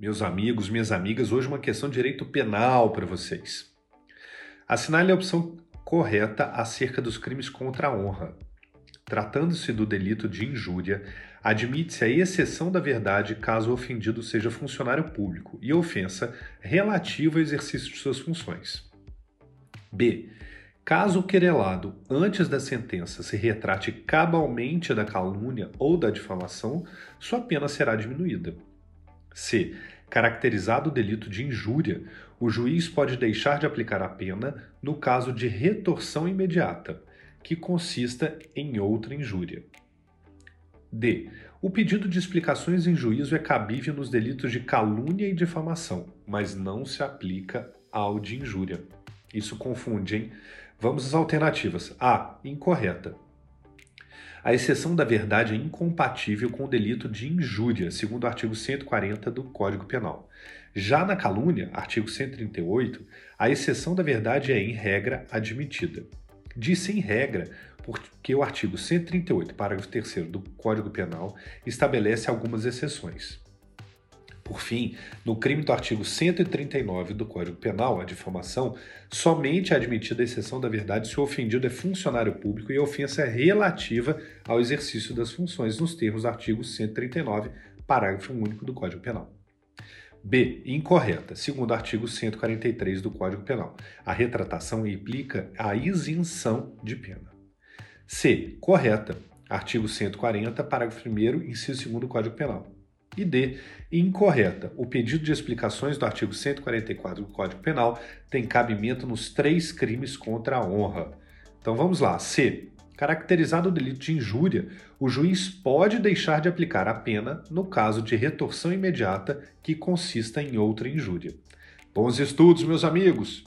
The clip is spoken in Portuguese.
Meus amigos, minhas amigas, hoje uma questão de direito penal para vocês. Assinale a opção correta acerca dos crimes contra a honra. Tratando-se do delito de injúria, admite-se a exceção da verdade caso o ofendido seja funcionário público e ofensa relativa ao exercício de suas funções. B. Caso o querelado, antes da sentença, se retrate cabalmente da calúnia ou da difamação, sua pena será diminuída. C. Caracterizado o delito de injúria, o juiz pode deixar de aplicar a pena no caso de retorção imediata, que consista em outra injúria. D. O pedido de explicações em juízo é cabível nos delitos de calúnia e difamação, mas não se aplica ao de injúria. Isso confunde, hein? Vamos às alternativas. A. Incorreta. A exceção da verdade é incompatível com o delito de injúria, segundo o artigo 140 do Código Penal. Já na calúnia, artigo 138, a exceção da verdade é, em regra, admitida. Disse em regra porque o artigo 138, parágrafo 3 do Código Penal, estabelece algumas exceções. Por fim, no crime do artigo 139 do Código Penal, a difamação, somente é admitida a exceção da verdade se o ofendido é funcionário público e a ofensa é relativa ao exercício das funções, nos termos do artigo 139, parágrafo único do Código Penal. B. Incorreta. Segundo o artigo 143 do Código Penal, a retratação implica a isenção de pena. C. Correta. Artigo 140, parágrafo 1 inciso 2 do Código Penal e D. Incorreta. O pedido de explicações do artigo 144 do Código Penal tem cabimento nos três crimes contra a honra. Então vamos lá. C. Caracterizado o delito de injúria, o juiz pode deixar de aplicar a pena no caso de retorção imediata que consista em outra injúria. Bons estudos, meus amigos!